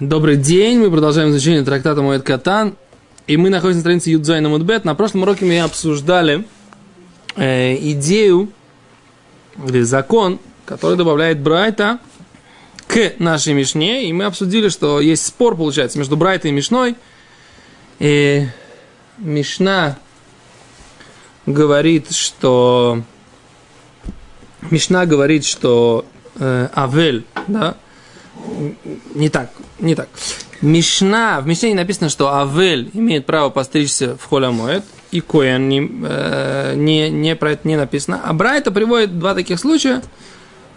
Добрый день, мы продолжаем изучение трактата Моэд Катан. И мы находимся на странице Юдзай на Мудбет. На прошлом уроке мы обсуждали э, идею или закон, который добавляет Брайта к нашей Мишне. И мы обсудили, что есть спор, получается, между Брайтой и Мишной. И Мишна говорит, что Мишна говорит, что э, Авель, да, не так, не так. Мишна, в Мишне написано, что Авель имеет право постричься в Холямоэт, и Коэн не, э, не, не про это не написано. А Брайта приводит два таких случая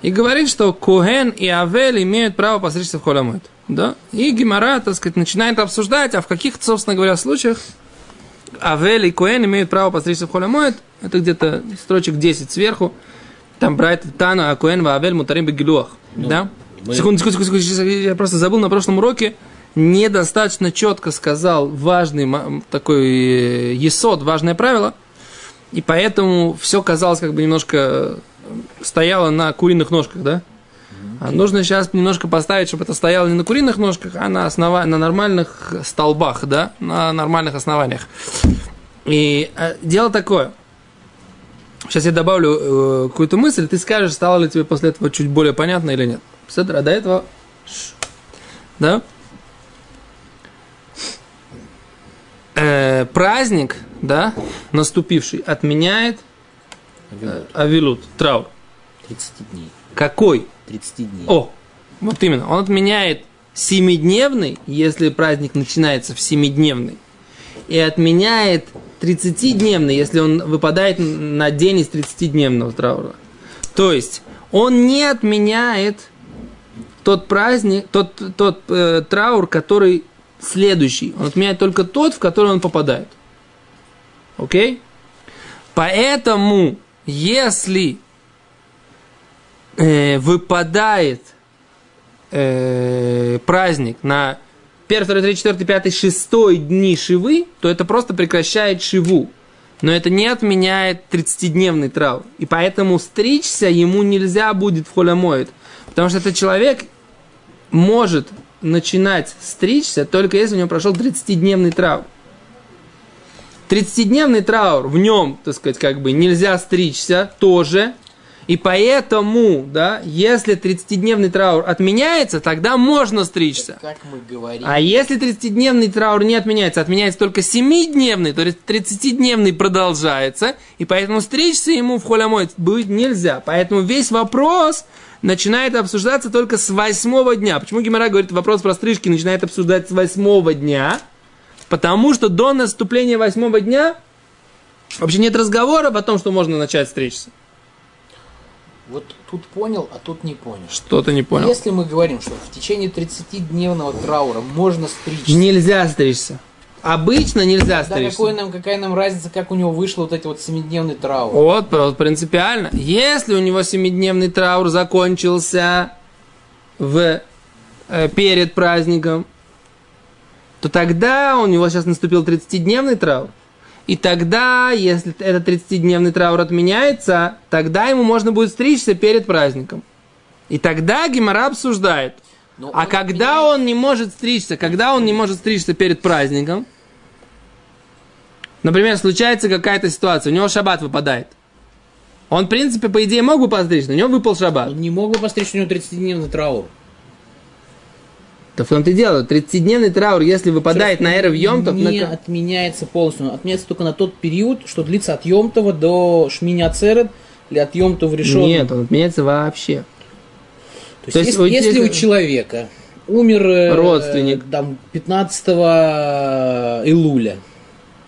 и говорит, что Коэн и Авель имеют право постричься в Холямоэт. Да? И Гимара, так сказать, начинает обсуждать, а в каких, собственно говоря, случаях Авель и Коэн имеют право постричься в Холямоэт. Это где-то строчек 10 сверху. Там Брайта Тана, а Коэн, Авель, Мутарим, Бегилуах. Ну, да? Мы... Секунду, секунду, секунду, секунду, я просто забыл на прошлом уроке, недостаточно четко сказал важный такой э, есот, важное правило, и поэтому все казалось как бы немножко стояло на куриных ножках, да? А нужно сейчас немножко поставить, чтобы это стояло не на куриных ножках, а на, основа... на нормальных столбах, да, на нормальных основаниях. И э, дело такое. Сейчас я добавлю э, какую-то мысль, ты скажешь, стало ли тебе после этого чуть более понятно или нет. Седр, а до этого... Да? Э, праздник, да, наступивший, отменяет э, авилут, траур. 30 дней. Какой? 30 дней. О, вот именно. Он отменяет семидневный, если праздник начинается в семидневный, и отменяет 30-дневный, если он выпадает на день из 30-дневного траура. То есть, он не отменяет тот праздник, тот, тот э, траур, который следующий. Он отменяет только тот, в который он попадает. Окей? Поэтому, если э, выпадает э, праздник на 1, 2, 3, 4, 5, 6 дни шивы, то это просто прекращает шиву. Но это не отменяет 30-дневный траур. И поэтому стричься ему нельзя будет в холямоид. Потому что этот человек может начинать стричься, только если у него прошел 30-дневный траур. 30-дневный траур, в нем, так сказать, как бы нельзя стричься тоже. И поэтому, да, если 30-дневный траур отменяется, тогда можно стричься. Как мы говорим. А если 30-дневный траур не отменяется, отменяется только 7-дневный, то есть 30-дневный продолжается, и поэтому стричься ему в холямой будет нельзя. Поэтому весь вопрос начинает обсуждаться только с восьмого дня. Почему Гимара говорит, вопрос про стрижки начинает обсуждать с восьмого дня? Потому что до наступления восьмого дня вообще нет разговора о том, что можно начать стричься. Вот тут понял, а тут не понял. Что ты не понял? Если мы говорим, что в течение 30-дневного траура можно стричься. Нельзя стричься. Обычно нельзя да, какой нам, какая нам разница, как у него вышло вот эти вот семидневный траур? Вот, вот принципиально. Если у него семидневный траур закончился в, э, перед праздником, то тогда у него сейчас наступил 30-дневный траур. И тогда, если этот 30-дневный траур отменяется, тогда ему можно будет стричься перед праздником. И тогда Гимара обсуждает – но а когда меняет... он не может стричься, когда он не может стричься перед праздником, например, случается какая-то ситуация, у него шаббат выпадает. Он, в принципе, по идее, мог бы постричься, но у него выпал шаббат. Он не мог бы постричься, у него 30-дневный траур. Да в том-то и дело, 30-дневный траур, если выпадает на эры в Йомтов... Не на... отменяется полностью, он отменяется только на тот период, что длится от Йомтова до Шминя Церет, или от Йомтова решен. Нет, он отменяется вообще. То есть, То есть если, если у человека умер э, родственник там 15 Илуля,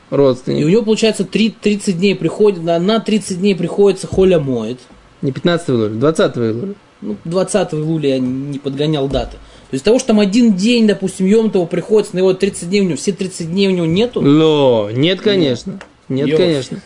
родственник. И у него, получается, 3, 30 дней приходит, на 30 дней приходится холя моет. Не 15 июля, 20 июля. Ну, 20 июля я не подгонял даты. То есть того, что там один день, допустим, Йомтова приходится, на его 30 дней у него, все 30 дней у него нету? Но, нет, конечно. Нет, Йош. конечно.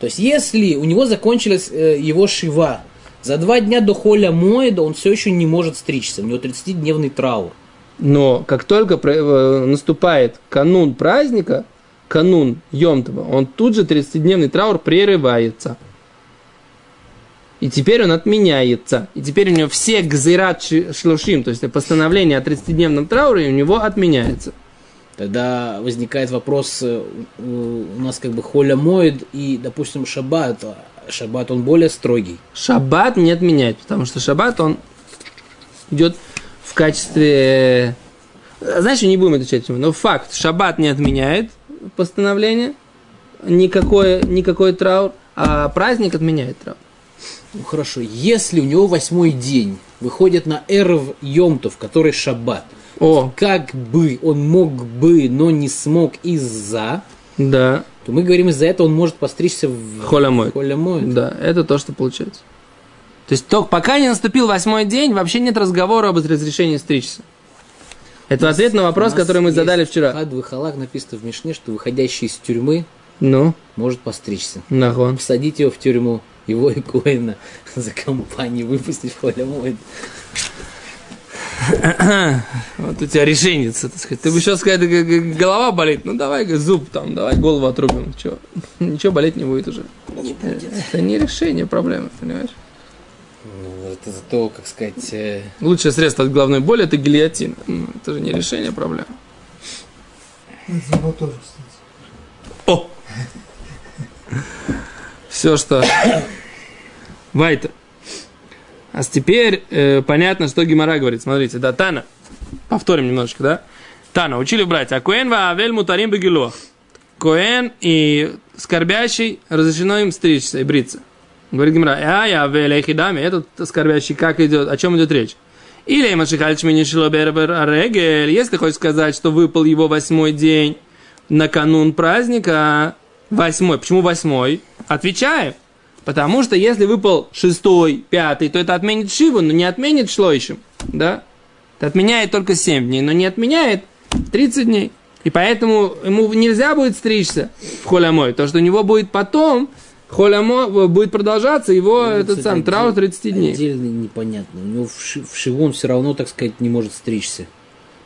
То есть, если у него закончилась э, его шива, за два дня до холя Моеда он все еще не может стричься. У него 30-дневный траур. Но как только э, наступает канун праздника, канун Йомтова, он тут же 30-дневный траур прерывается. И теперь он отменяется. И теперь у него все гзират шлушим, то есть постановление о 30-дневном трауре у него отменяется. Тогда возникает вопрос, э, у нас как бы холя моет и, допустим, шаббат. Шаббат, он более строгий. Шаббат не отменяет, потому что шаббат, он идет в качестве... Э, знаешь, не будем отвечать но факт, шаббат не отменяет постановление, никакой, никакой траур, а праздник отменяет траур. Ну хорошо, если у него восьмой день выходит на Эрв Йомтов, который шаббат, О. как бы он мог бы, но не смог из-за, Да, то мы говорим, из-за этого он может постричься в холямой. холямой. Да, это то, что получается. То есть, только пока не наступил восьмой день, вообще нет разговора об разрешении стричься. Это ответ на вопрос, который мы задали вчера. Хад Халак написано в Мишне, что выходящий из тюрьмы Ну, может постричься. нахон. Посадить его в тюрьму, его и Коэна за компанию выпустить в холямой. Вот у тебя решенница, так сказать. Ты бы сейчас сказать, голова болит, ну давай зуб там, давай голову отрубим. Чё? Ничего болеть не будет уже. Не будет. Это не решение проблемы, понимаешь? Ну, это зато, как сказать, э, Лучшее средство от головной боли это гильотин. Ну, Это же не решение проблемы. Это тоже, кстати. О! Все, что... Вайтер. А теперь э, понятно, что Гимара говорит. Смотрите, да, Тана. Повторим немножечко, да? Тана, учили брать. А Коэн ва авель мутарим бегилох. Коэн и скорбящий разрешено им стричься и бриться. Говорит Гимара, а я авель эхидами, этот скорбящий, как идет, о чем идет речь? Или Машихальч Бербер Арегель, если хочешь сказать, что выпал его восьмой день на канун праздника, восьмой, почему восьмой? Отвечаем. Потому что если выпал шестой, пятый, то это отменит Шиву, но не отменит Шлойшим. Да? Это отменяет только 7 дней, но не отменяет 30 дней. И поэтому ему нельзя будет стричься в холямой, потому что у него будет потом холямо будет продолжаться его Ну, этот сам траур отдель- 30 дней. Отдельно непонятно. У него в, ши, в шиву он все равно, так сказать, не может стричься.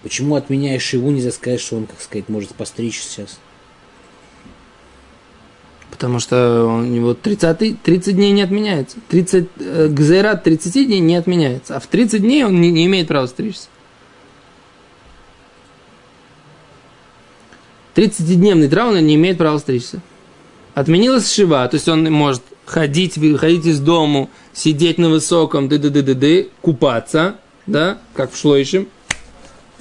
Почему, отменяя шиву, нельзя сказать, что он, как сказать, может постричь сейчас? Потому что у него 30, 30 дней не отменяется. 30, э, гзейрат 30 дней не отменяется. А в 30 дней он не, не имеет права стричься. 30-дневный траур не имеет права стричься. Отменилась шива, то есть он может ходить, выходить из дому, сидеть на высоком, ды ды ды ды ды купаться, да, как в шлойшем.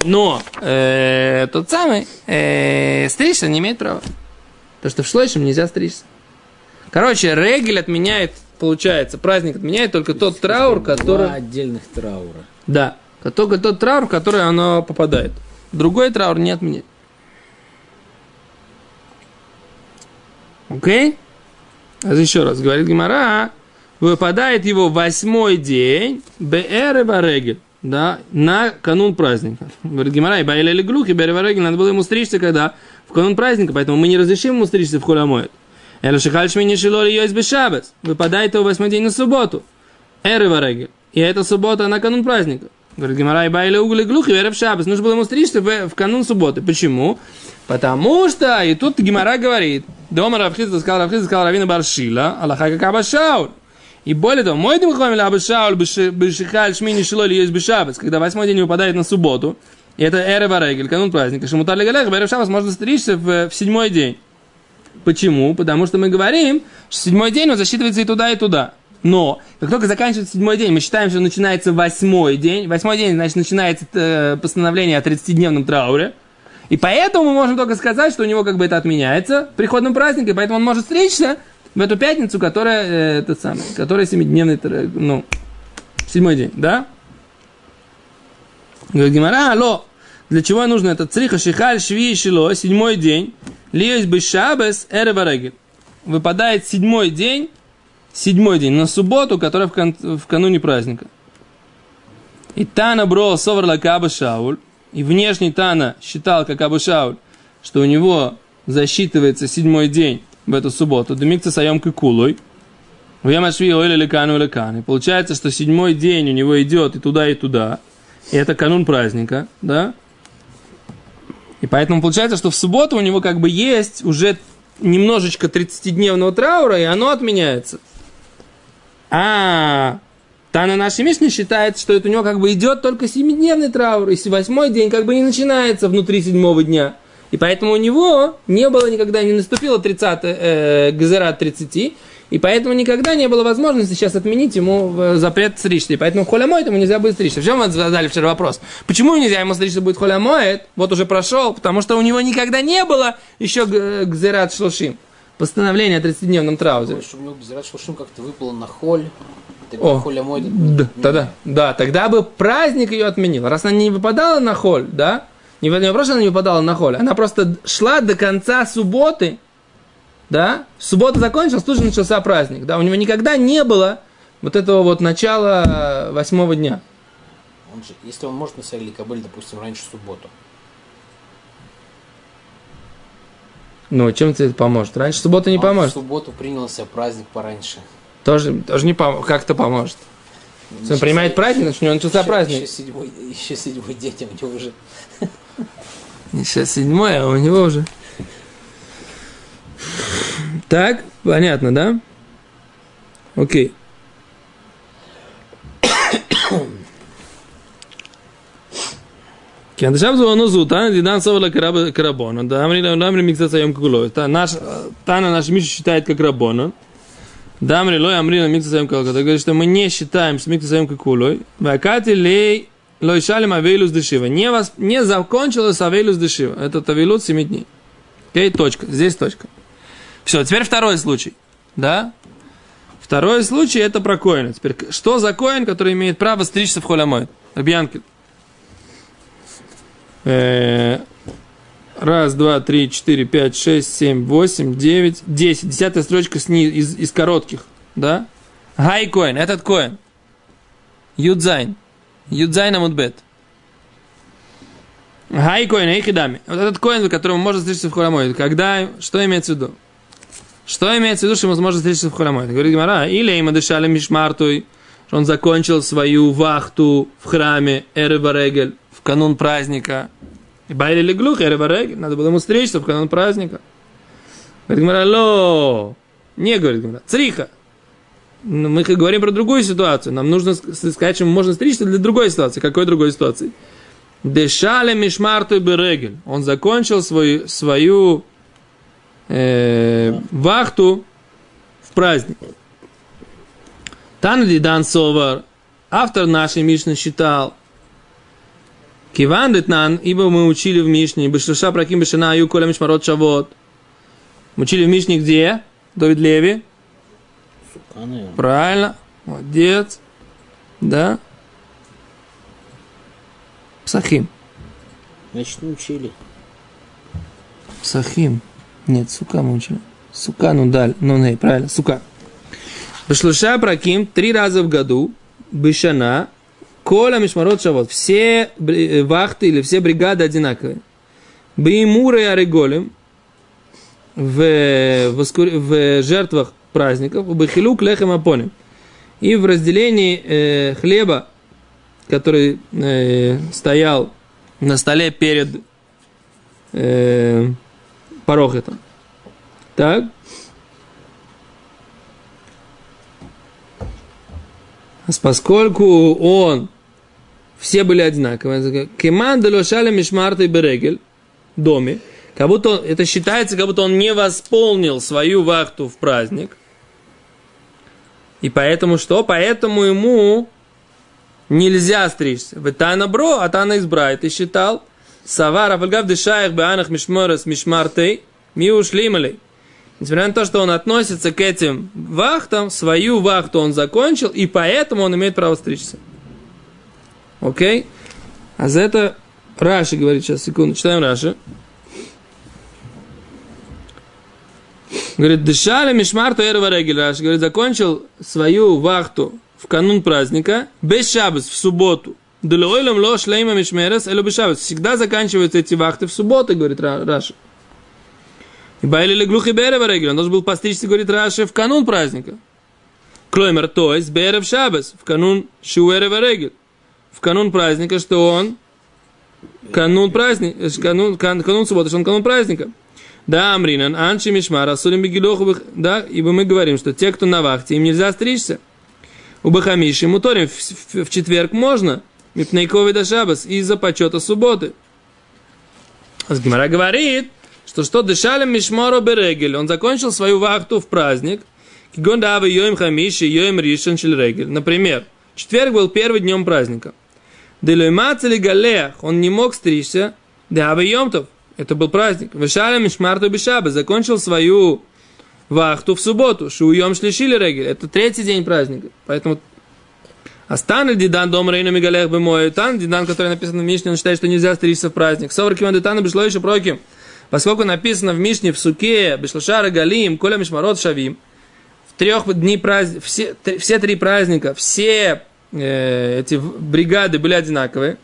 Но э, тот самый э, стричься не имеет права. Потому что в шлойшем нельзя стричься. Короче, регель отменяет, получается, праздник отменяет только тот траур, который... Два отдельных траура. Да, только тот траур, в который оно попадает. Другой траур не отменяет. Окей? А еще раз, говорит Гимара, выпадает его восьмой день, БР и Варегель, да, на канун праздника. Говорит Гимара, и Баэля или Глух, и Бер и Варегель, надо было ему стричься, когда в канун праздника, поэтому мы не разрешим ему стричься в Холямоет. Эля Шихальшмини Шилори Йойс Бешабес, выпадает его восьмой день на субботу. Эр и Варегель. И эта суббота на канун праздника. Говорит, Гимара и Байли угли глух и в шабас. Нужно было ему стричься в, в канун субботы. Почему? Потому что, и тут Гимара говорит, дома Равхиз сказал, Равхиз сказал Равина Баршила, Аллаха как Абашауль. И более того, мой дым хомили Абашауль, Бешихаль, Шмини, Шилоли, есть Бешабас, когда восьмой день выпадает на субботу, и это Эре Варегель, канун праздника, Шамутар Легалех, Берев Шабас можно стричься в, в седьмой день. Почему? Потому что мы говорим, что седьмой день он засчитывается и туда, и туда. Но, как только заканчивается седьмой день, мы считаем, что начинается восьмой день. Восьмой день, значит, начинается э, постановление о 30-дневном трауре. И поэтому мы можем только сказать, что у него как бы это отменяется приходным праздником, поэтому он может стричься в эту пятницу, которая, э, этот самый, которая семидневный, ну, седьмой день, да? Говорит Гимара, алло, для чего нужно это? Цриха шихаль шви шило, седьмой день, лиёс бы шабес эреварегель. Выпадает седьмой день, седьмой день на субботу, которая в, кон- в кануне праздника. И Тана бро соварла Аба Шауль, и внешний Тана считал, как Аба Шауль, что у него засчитывается седьмой день в эту субботу, демикца саем кулой, в Ямашви ойля лекану лекан. И получается, что седьмой день у него идет и туда, и туда. И это канун праздника, да? И поэтому получается, что в субботу у него как бы есть уже немножечко 30-дневного траура, и оно отменяется. А Тана нашей Мишни считает, что это у него как бы идет только семидневный траур, и восьмой день как бы не начинается внутри седьмого дня. И поэтому у него не было никогда, не наступило 30 э, Газера 30, и поэтому никогда не было возможности сейчас отменить ему э, запрет стричься. И поэтому холямоет ему нельзя будет стричься. В чем мы задали вчера вопрос? Почему нельзя ему стричься будет холямоет? Вот уже прошел, потому что у него никогда не было еще гзерат шлушим. Постановление о 30-дневном траузе. Чтобы у него Гзерат Шлушим как-то выпало на холь. О, Холя мой. Да, тогда, да, тогда бы праздник ее отменил. Раз она не выпадала на холь, да, не, не просто она не выпадала на холь, она просто шла до конца субботы, да, суббота закончилась, тут же начался праздник, да, у него никогда не было вот этого вот начала восьмого дня. Он же, если он может на Саили Кабель, допустим, раньше субботу. Ну, чем тебе это поможет? Раньше суббота не Он поможет. В субботу принялся праздник пораньше. Тоже, тоже не пом- как-то поможет. Если он принимает праздник, значит, у него начался еще, праздник. Еще седьмой, еще седьмой день, а у него уже Сейчас седьмое, а у него уже. Так, понятно, да? Окей. כן, עכשיו זו הנוזות, דידן סובל לקרבונו, דאמרי למקצת היום כולו, תנא наш מישהו считает как רבונו, דאמרי לא יאמרי למקצת היום Так אתה что мы не считаем с מקצת היום כולו, והקאתי лей лой ישלם авейлус дешива, не вас не закончилось авейлус дешива, это авейлус 7 дней. Окей, точка, здесь точка. Все, теперь второй случай. Да? Второй случай это про коина. Теперь, что за коин, который имеет право стричься в холямой? Рабьянки. Э, Раз, два, три, четыре, пять, шесть, семь, восемь, девять, десять. Десятая строчка сни, из, из коротких. Да? האי כהן, этот коин. י״ז. י״ז עמוד ב. האי כהן, היכי דמי. Вот этот коин, которому можно стричься в חול המועד. Когда, что имеется в виду? Что имеется в виду, что ему можно стричься в חול המועד? Говорит Гемара, אילימא דשלים משמרתיה, что он закончил свою вахту в храме ערב הרגל в канун праздника. איבעי ליה לגלוחי ערב הרגל, надо было ему стричься в канун праздника. Говорит Гимара, ло, не говорит Гимара, цриха. Но мы говорим про другую ситуацию. Нам нужно сказать, что можно стричься для другой ситуации. Какой другой ситуации? Дешале мишмарту берегель. Он закончил свою, свою э, вахту в праздник. Танди Дан Совар, автор нашей Мишны считал, Киван Детнан, ибо мы учили в Мишне, Бешлуша Праким Бешана Аю Коля Мишмарот Шавот. Мы учили в Мишне где? Давид Леви. Правильно. Молодец. Да. Псахим. Значит, учили. Псахим. Нет, сука мы учили. Сука, ну даль. Ну, не, правильно, сука. Бешлуша праким три раза в году, бешана, кола мишмарот шавот. Все э, вахты или все бригады одинаковые. Беймура и Ареголем в, воскур- в жертвах праздников, бахилук лехем апоним. И в разделении э, хлеба, который э, стоял на столе перед э, порохетом. Так? А Поскольку он, все были одинаковые, кеман делошали мишмарта и берегель, доме, как будто он, это считается, как будто он не восполнил свою вахту в праздник. И поэтому что? Поэтому ему нельзя стричься. Ветана бро, а тана избрает. И считал, Савара фальгав дышаях беанах мишморес мишмартей, ми ушли малей. Несмотря на то, что он относится к этим вахтам, свою вахту он закончил, и поэтому он имеет право стричься. Окей? А за это Раши говорит, сейчас, секунду, читаем Раши. Говорит, дышали мишмарту эрва. Раши говорит, закончил свою вахту в канун праздника, без шабас, в субботу. Делойлем ло шлейма мишмерес, эло бешабас. Всегда заканчиваются эти вахты в субботу, говорит Ра- Раши. И байли леглухи берева регель. Он должен был постричься, говорит Раши, в канун праздника. Клоймер, то есть берев шабас, в канун шуэрева регель. В канун праздника, что он канун праздника, канун, кан, канун субботы, что он канун праздника. Да, Амринан, Анши Мишмар, Асурим Бегилоху, да, ибо мы говорим, что те, кто на вахте, им нельзя стричься. У Бахамиши Муторим в, в- в четверг можно. Мипнейковый до Шабас из-за почета субботы. Гимара говорит, что что дышали Мишморо Берегель. Он закончил свою вахту в праздник. Кигондава Йоим Хамиши, Йоим Ришен Регель. Например, четверг был первым днем праздника. Делоймац или Галех, он не мог стричься. Деава Йомтов, это был праздник. Вышали Мишмарту Бешаба, закончил свою вахту в субботу. Шуйом Шлишили Регель, это третий день праздника. Поэтому Астан Дидан Дом Рейна Мигалех Бемой. Тан Дидан, который написан в Мишне, он считает, что нельзя стричься в праздник. Совар Киван Дитана Бешло еще проким. Поскольку написано в Мишне, в Суке, Бешлашара Галим, Коля Мишмарот Шавим, в трех дни праздника, все, три- все три праздника, все э, эти бригады были одинаковые.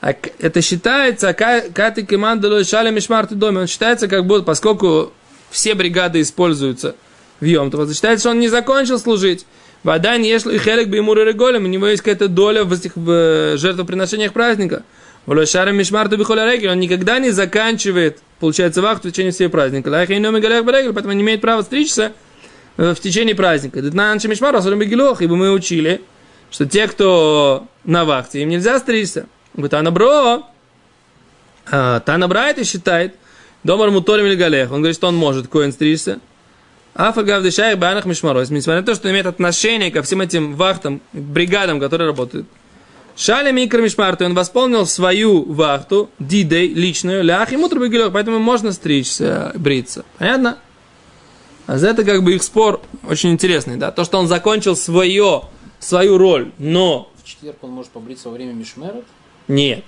А это считается, каты команды шали мишмарты доме, он считается как будто, поскольку все бригады используются в Йом, то считается, что он не закончил служить. Вода не ешла и бы ему реголем, у него есть какая-то доля в этих в, э, жертвоприношениях праздника. Волошарам мишмарту бихоля регель, он никогда не заканчивает, получается, вахту в течение всей праздника. Лайха и берегель, поэтому не имеет права стричься э, в течение праздника. Дитнан мишмар, ибо мы учили, что те, кто на вахте, им нельзя стричься. Говорит, Тана Бро, а, Тана Брайта считает, Домар Муторим или Галех, он говорит, что он может коин стричься. Афагав Дешайх Банах Мишмарос, несмотря на то, что имеет отношение ко всем этим вахтам, бригадам, которые работают. Шали Микро Мишмарту, он восполнил свою вахту, дидей, личную, лях, ему трубегелек, поэтому можно стричься, бриться. Понятно? А за это как бы их спор очень интересный, да? То, что он закончил свое, свою роль, но В четверг он может побриться во время Мишмерет. нет.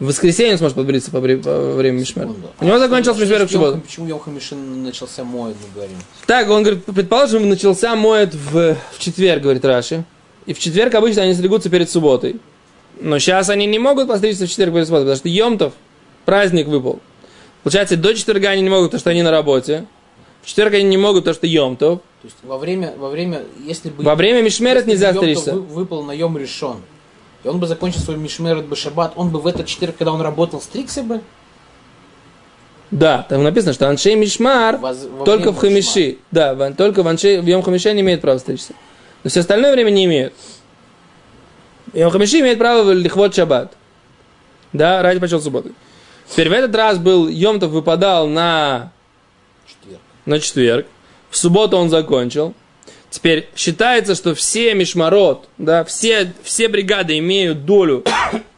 В воскресенье он сможет подбриться по, по время Мишмера. У него закончился Мишмер в субботу. Почему Йом Хамишин начался мой, мы говорим? Так, он говорит, предположим, начался моет в, в четверг, говорит Раши. И в четверг обычно они стригутся перед субботой. Но сейчас они не могут постричься в четверг перед субботой, потому что Йомтов праздник выпал. Получается, до четверга они не могут, потому что они на работе. В четверг они не могут, потому что Йомтов. То есть во время, во время, если бы... Во время Мишмерет нельзя стричься. вы- выпал на Йом решен, и он бы закончил свой Мишмерет бы Шаббат, он бы в этот четверг, когда он работал, стригся бы? Да, там написано, что Аншей Мишмар Воз- во только в Хамиши. Да, в- только в, Аншей, в Йом Хамиши они имеют право стричься. Но все остальное время не имеют. Йом Хамиши имеет право Лихвот Шаббат. Да, ради почет субботы. Теперь в этот раз был Йомтов выпадал на, Четверг. на четверг. В субботу он закончил. Теперь считается, что все мишмарот, да, все, все бригады имеют долю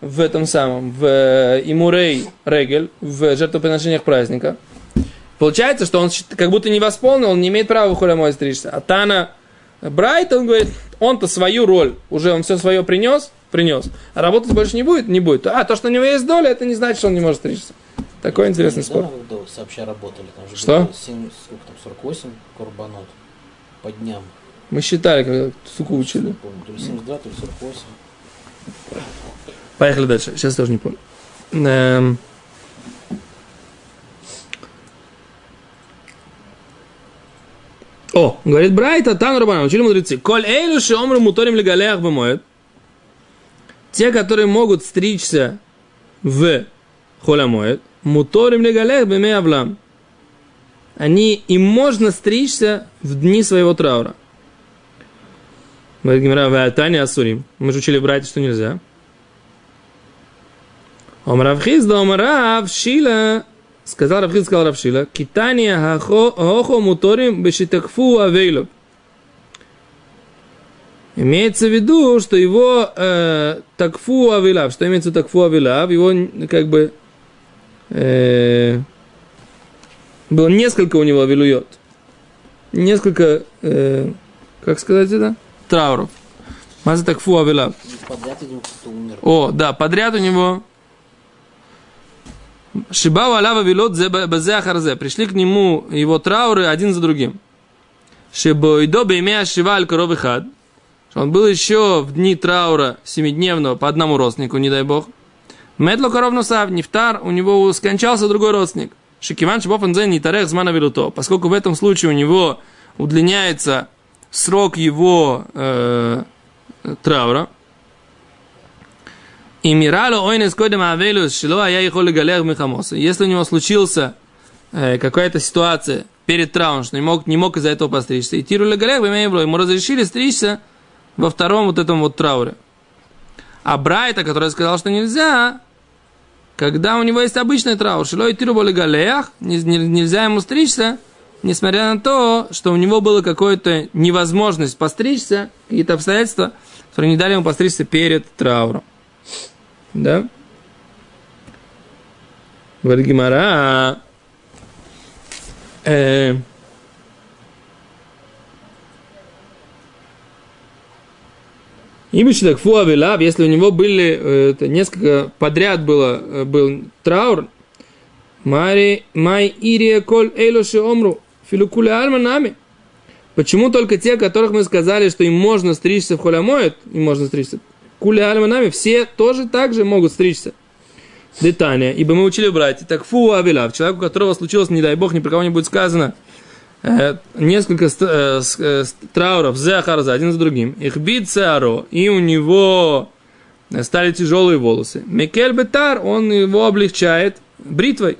в этом самом, в э, Имурей Регель, в жертвоприношениях праздника. Получается, что он как будто не восполнил, он не имеет права в мой стричься. А Тана Брайт, он говорит, он-то свою роль, уже он все свое принес, принес, а работать больше не будет, не будет. А то, что у него есть доля, это не значит, что он не может стричься. Такой интересный спор. Сообща работали, там же Что? было 7, сколько там, 48 корбанот по дням. Мы считали, когда суку учили. Не помню, то ли 72, то ли 48. Поехали дальше. Сейчас тоже не помню. Эм. О, говорит Брайта, там Рабана, учили мудрецы. Коль эйлю омру муторим легалеях бемоет. Те, которые могут стричься в холямоет, муторим легалеях беме авлам. Они, им можно стричься в дни своего траура. Говорит Гимара, Таня Асурим. Мы же учили в Брайте, что нельзя. Ом Равхизда, Ом Рав Шила, сказал Равхизда, сказал Рав Шила, Китания хохо муторим бешитакфу авейлов. Имеется в виду, что его э, такфу авилав, что имеется такфу авилав, его как бы э, было несколько у него авилует. Несколько, э, как сказать это? Трауров. Маза. Подряд один кто-то умер. О, да, подряд у него. Шибау алава вилот базе ахарзе. Пришли к нему его трауры один за другим. Шибойдо беймея шива аль хад. Он был еще в дни траура семидневного по одному родственнику, не дай бог. Медло коров носав, нефтар, у него скончался другой родственник. Шикиван шибофан зе не тарех змана вилуто. Поскольку в этом случае у него удлиняется срок его э, траура, и мирало ойнес койдем авелус шило а я их галех михамоса. Если у него случился э, какая-то ситуация перед трауром, что не мог, не мог из-за этого постричься, и тиру галех ему разрешили стричься во втором вот этом вот трауре. А Брайта, который сказал, что нельзя, когда у него есть обычный траур, шилой тируболи галеях, нельзя ему стричься, несмотря на то, что у него была какая-то невозможность постричься, какие-то обстоятельства, которые не дали ему постричься перед трауром. Да? Говорит Гимара, э, Имечдак фуавелав, если у него были э, это, несколько подряд было, э, был траур, Мари, май ирия коль эйлоши омру, филукуля альма нами. Почему только те, которых мы сказали, что им можно стричься в холямоет, им можно стричься, куля альма нами, все тоже так же могут стричься. Детание, ибо мы учили братья, так фу авилав, человеку, у которого случилось, не дай бог, ни про кого не будет сказано, Э, несколько э, э, трауров Зехарза один за другим. Их бит Сеаро, и у него стали тяжелые волосы. Микель Бетар, он его облегчает бритвой.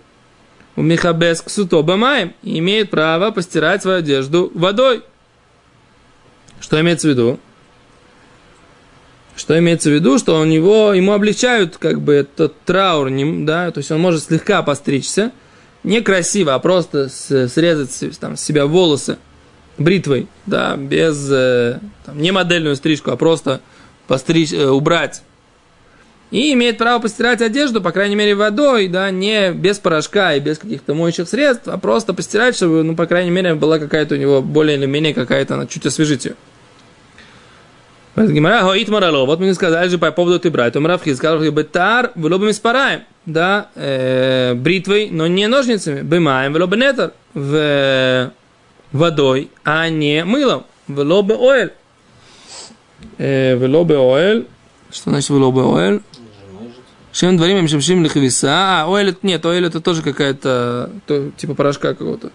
У Михабес Ксуто Бамаем имеет право постирать свою одежду водой. Что имеется в виду? Что имеется в виду, что у него, ему облегчают как бы этот траур, да, то есть он может слегка постричься, не красиво, а просто срезать там, с себя волосы бритвой, да, без, э, там, не модельную стрижку, а просто постричь, э, убрать. И имеет право постирать одежду, по крайней мере, водой, да, не без порошка и без каких-то моющих средств, а просто постирать, чтобы, ну, по крайней мере, была какая-то у него более или менее какая-то, она чуть освежить ее. Вот мы не сказали же по поводу ты брать. Умравхи сказал, что бетар, в лобами спараем да, э, бритвой, но не ножницами, бымаем, вело бенетер, в водой, а не мылом, вело бе оэль. Э, вело бе оэль. Что значит вело бе оэль? Чем дворим им шемшим лихвиса. А, оэль, нет, оэль это тоже какая-то, то, типа порошка какого-то.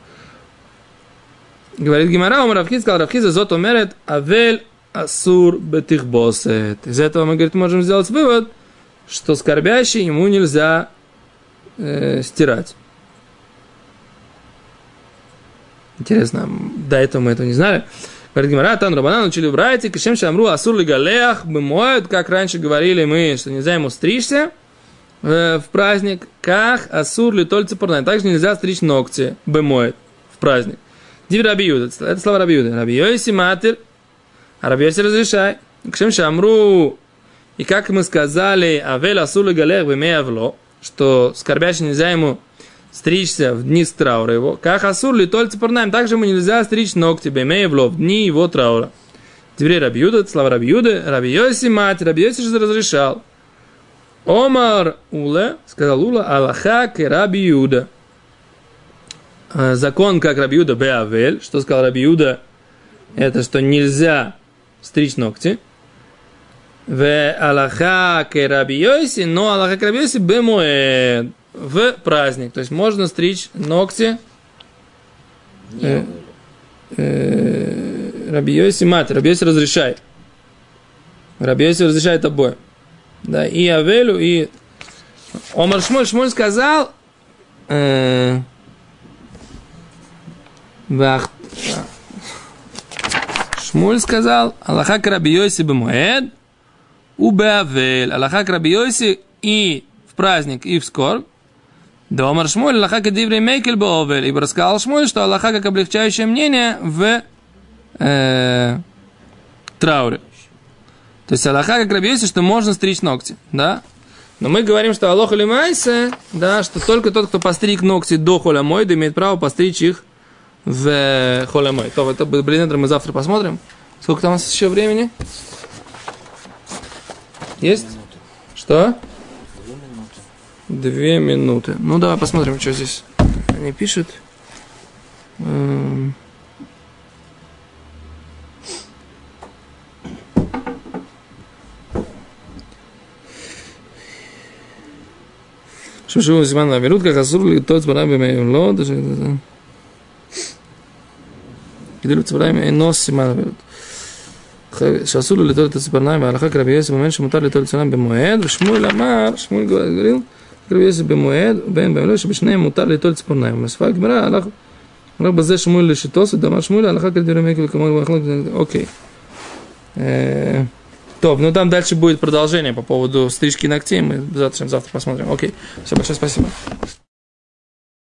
Говорит Гимара, умар Равхиз, сказал Равхиз, зот умерет, авель асур бетих босет. Из этого мы, говорит, можем сделать вывод, что скорбящий ему нельзя э, стирать. Интересно, до этого мы этого не знали. Говорит Тан Рабанан учили в Брайте, Кишем Шамру Асур Лигалеях, Бымоют, как раньше говорили мы, что нельзя ему стричься э, в праздник, как Асур Литоль Цепурнай. Также нельзя стричь ногти, Бымоет, в праздник. Диви Раби Юда, это слова Раби Юда. Раби Йоси Матер, а Раби Йоси разрешай. Кишем Шамру и как мы сказали, Авель Асулы Галех Бемеявло, что скорбящий нельзя ему стричься в дни траура его. Как Асур Литоль Цепурнаем, также ему нельзя стричь ногти Бемеявло в дни его траура. Теперь Рабиуда, слава Рабиуда, Рабиоси мать, Рабиоси же разрешал. Омар Уле, сказал Ула, Аллаха к Рабиуда. Закон как Рабиуда Беавель, что сказал Рабиуда, это что нельзя стричь ногти. В Аллаха Керабиоси, но Аллаха Керабиоси бемуэд. В праздник. То есть можно стричь ногти. Э, э, Рабиоси мать. Рабиоси разрешает. Рабиоси разрешает обоим. Да, и Авелю, и Омар Шмоль, Шмоль сказал, э, Шмуль сказал, Аллаха Крабиоси бемуэд, у Беавель, Аллаха Крабиоси и в праздник, и в скорбь. Домар Шмуль, Аллаха Кадиври Мейкель Беовель. Ибо рассказал Шмуль, что Аллаха как облегчающее мнение в э, трауре. То есть Аллаха как Рабиоси, что можно стричь ногти, да? Но мы говорим, что Аллах или да, что только тот, кто постриг ногти до холямойда, имеет право постричь их в холямой. То это блин, мы завтра посмотрим. Сколько там у нас еще времени? Есть? Что? Две минуты. Две минуты. Ну, давай посмотрим, что здесь они пишут. שמשום זמן האמירות, כך אסור לטוץ בניים במאיים לא, כדי לצבע בניים אינו סימן האמירות. שאסור לו ליטול את הציפורניים והלכה כרבי יוסף אומר שמותר ליטול את ציפורניים במועד ושמואל אמר, שמואל גליל, כרבי יוסף במועד ובן במלוא שבשניהם מותר ליטול ציפורניים. בספר הגמרא הלך רק בזה שמואל לשיטוס ודאמר שמואל הלכה כדברי מקל וכמובן במחלוק אוקיי. Э, Топ, ну там дальше будет продолжение по поводу стрижки ногтей. Мы завтра, завтра посмотрим. Окей. Все, большое спасибо.